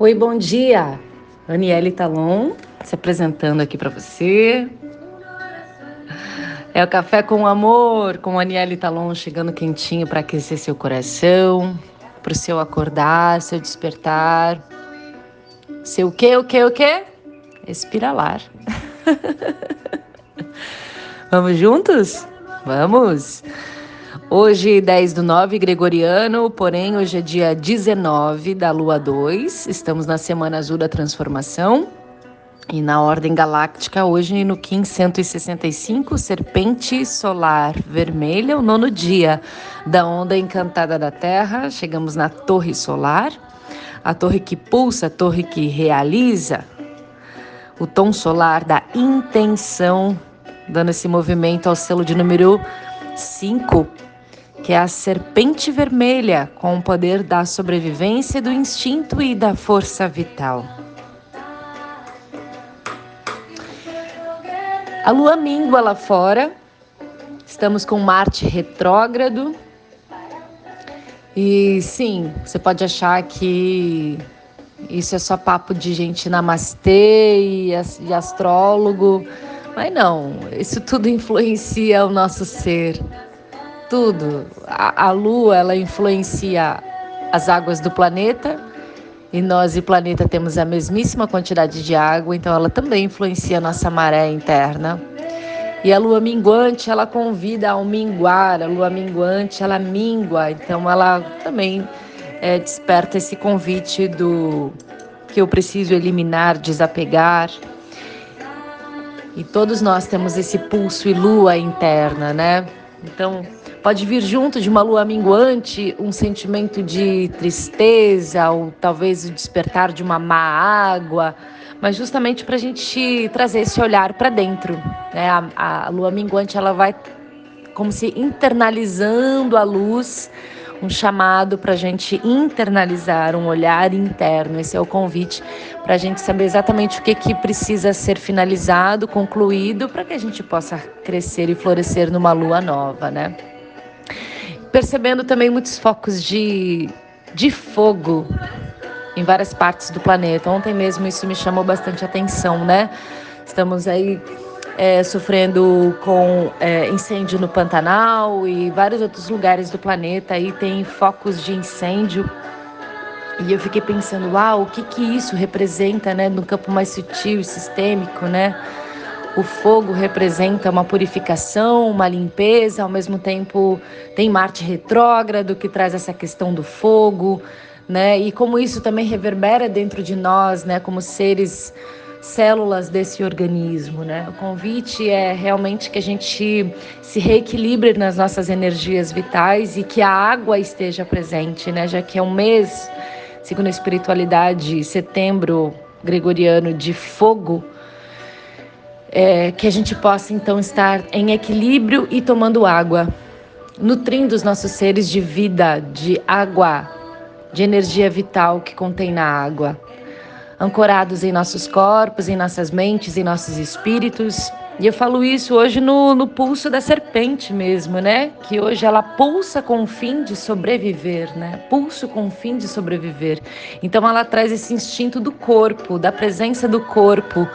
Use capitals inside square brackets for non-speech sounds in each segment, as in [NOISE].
Oi, bom dia. Aniele Talon se apresentando aqui para você. É o Café com Amor, com Aniele Talon chegando quentinho para aquecer seu coração, para o seu acordar, seu despertar. Seu o quê, o quê, o quê? Espiralar. [LAUGHS] Vamos juntos? Vamos! Hoje, 10 do 9 gregoriano, porém, hoje é dia 19 da lua 2, estamos na semana azul da transformação. E na ordem galáctica, hoje no Kim 165, Serpente Solar Vermelha, o nono dia da onda encantada da Terra. Chegamos na Torre Solar, a torre que pulsa, a torre que realiza, o tom solar da intenção, dando esse movimento ao selo de número 5 que é a serpente vermelha, com o poder da sobrevivência, do instinto e da força vital. A lua mingua lá fora, estamos com Marte retrógrado. E sim, você pode achar que isso é só papo de gente namastê e astrólogo, mas não, isso tudo influencia o nosso ser tudo. A, a Lua ela influencia as águas do planeta e nós e planeta temos a mesmíssima quantidade de água, então ela também influencia a nossa maré interna. E a lua minguante, ela convida ao minguar, a lua minguante, ela mingua, então ela também é, desperta esse convite do que eu preciso eliminar, desapegar. E todos nós temos esse pulso e lua interna, né? Então, Pode vir junto de uma lua minguante um sentimento de tristeza ou talvez o despertar de uma má água, mas justamente para a gente trazer esse olhar para dentro. Né? A, a lua minguante ela vai como se internalizando a luz, um chamado para a gente internalizar um olhar interno. Esse é o convite para a gente saber exatamente o que, que precisa ser finalizado, concluído, para que a gente possa crescer e florescer numa lua nova, né? Percebendo também muitos focos de, de fogo em várias partes do planeta. Ontem mesmo isso me chamou bastante atenção, né? Estamos aí é, sofrendo com é, incêndio no Pantanal e vários outros lugares do planeta aí tem focos de incêndio. E eu fiquei pensando, uau, o que que isso representa, né, no campo mais sutil e sistêmico, né? O fogo representa uma purificação, uma limpeza, ao mesmo tempo tem Marte retrógrado que traz essa questão do fogo, né? E como isso também reverbera dentro de nós, né, como seres células desse organismo, né? O convite é realmente que a gente se reequilibre nas nossas energias vitais e que a água esteja presente, né? Já que é um mês, segundo a espiritualidade, setembro gregoriano de fogo, é, que a gente possa então estar em equilíbrio e tomando água, nutrindo os nossos seres de vida, de água, de energia vital que contém na água, ancorados em nossos corpos, em nossas mentes, em nossos espíritos. E eu falo isso hoje no, no pulso da serpente mesmo, né? Que hoje ela pulsa com o fim de sobreviver, né? Pulso com o fim de sobreviver. Então ela traz esse instinto do corpo, da presença do corpo,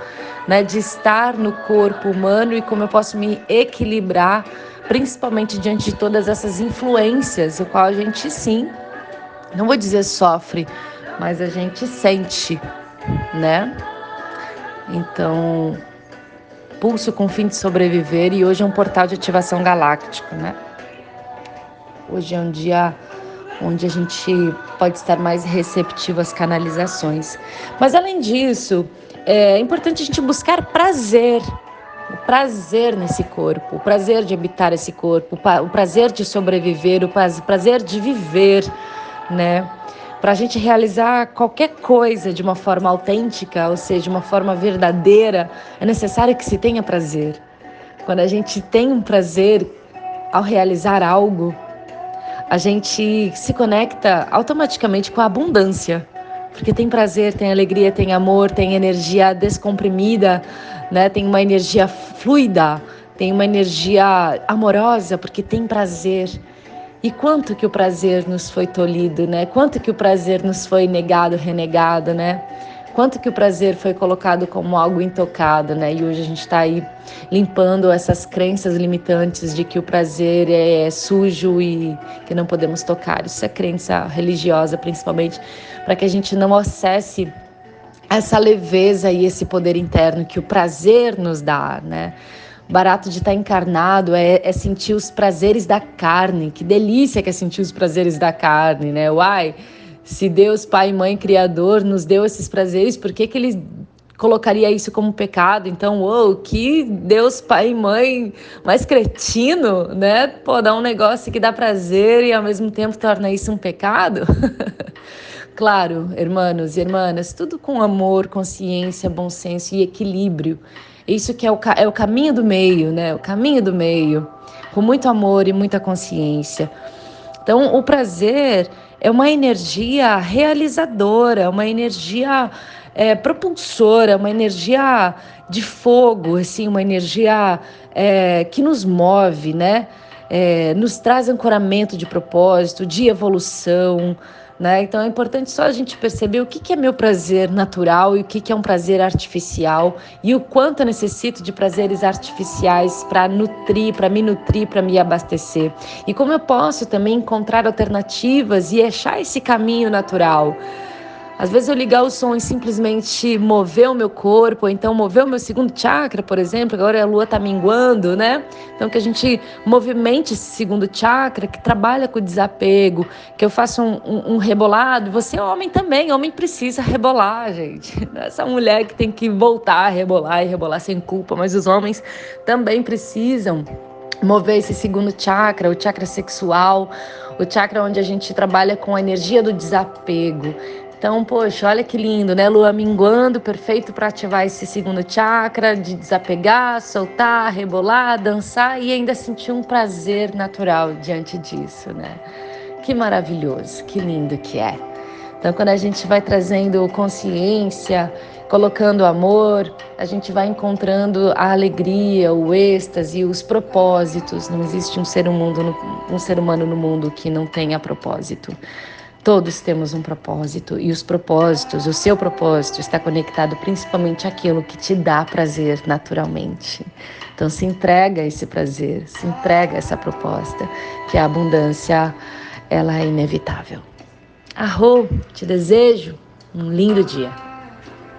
né, de estar no corpo humano e como eu posso me equilibrar, principalmente diante de todas essas influências, o qual a gente sim, não vou dizer sofre, mas a gente sente, né? Então, pulso com o fim de sobreviver e hoje é um portal de ativação galáctico, né? Hoje é um dia onde a gente pode estar mais receptivo às canalizações. Mas além disso, é importante a gente buscar prazer, o prazer nesse corpo, o prazer de habitar esse corpo, o prazer de sobreviver, o prazer de viver, né? Para a gente realizar qualquer coisa de uma forma autêntica, ou seja, de uma forma verdadeira, é necessário que se tenha prazer. Quando a gente tem um prazer ao realizar algo, a gente se conecta automaticamente com a abundância porque tem prazer, tem alegria, tem amor, tem energia descomprimida, né? Tem uma energia fluida, tem uma energia amorosa, porque tem prazer. E quanto que o prazer nos foi tolhido, né? Quanto que o prazer nos foi negado, renegado, né? Quanto que o prazer foi colocado como algo intocado, né? E hoje a gente está aí limpando essas crenças limitantes de que o prazer é sujo e que não podemos tocar. Isso é crença religiosa, principalmente, para que a gente não acesse essa leveza e esse poder interno que o prazer nos dá, né? Barato de estar tá encarnado é, é, sentir os prazeres da carne. Que delícia que é sentir os prazeres da carne, né? Uai, se Deus, Pai, Mãe, Criador, nos deu esses prazeres, por que, que Ele colocaria isso como pecado? Então, uou, que Deus, Pai e Mãe mais cretino, né? Pô, dar um negócio que dá prazer e ao mesmo tempo torna isso um pecado? [LAUGHS] claro, irmãos e irmãs, tudo com amor, consciência, bom senso e equilíbrio. Isso que é o, é o caminho do meio, né? O caminho do meio, com muito amor e muita consciência. Então, o prazer é uma energia realizadora, uma energia é, propulsora, uma energia de fogo, assim, uma energia é, que nos move, né? É, nos traz ancoramento de propósito, de evolução, né? Então é importante só a gente perceber o que, que é meu prazer natural e o que, que é um prazer artificial e o quanto eu necessito de prazeres artificiais para nutrir, para me nutrir, para me abastecer. E como eu posso também encontrar alternativas e achar esse caminho natural. Às vezes eu ligar o som e simplesmente mover o meu corpo, ou então mover o meu segundo chakra, por exemplo, agora a lua está minguando, né? Então que a gente movimente esse segundo chakra, que trabalha com o desapego, que eu faça um, um, um rebolado. Você é homem também, homem precisa rebolar, gente. [LAUGHS] Essa mulher que tem que voltar a rebolar e rebolar sem culpa, mas os homens também precisam mover esse segundo chakra, o chakra sexual, o chakra onde a gente trabalha com a energia do desapego. Então, poxa, olha que lindo, né? Lua minguando, perfeito para ativar esse segundo chakra, de desapegar, soltar, rebolar, dançar e ainda sentir um prazer natural diante disso, né? Que maravilhoso, que lindo que é. Então, quando a gente vai trazendo consciência, colocando amor, a gente vai encontrando a alegria, o êxtase, os propósitos. Não existe um ser, humano, um ser humano no mundo que não tenha propósito. Todos temos um propósito e os propósitos, o seu propósito está conectado principalmente àquilo que te dá prazer naturalmente. Então se entrega a esse prazer, se entrega a essa proposta, que a abundância ela é inevitável. Arro, te desejo um lindo dia.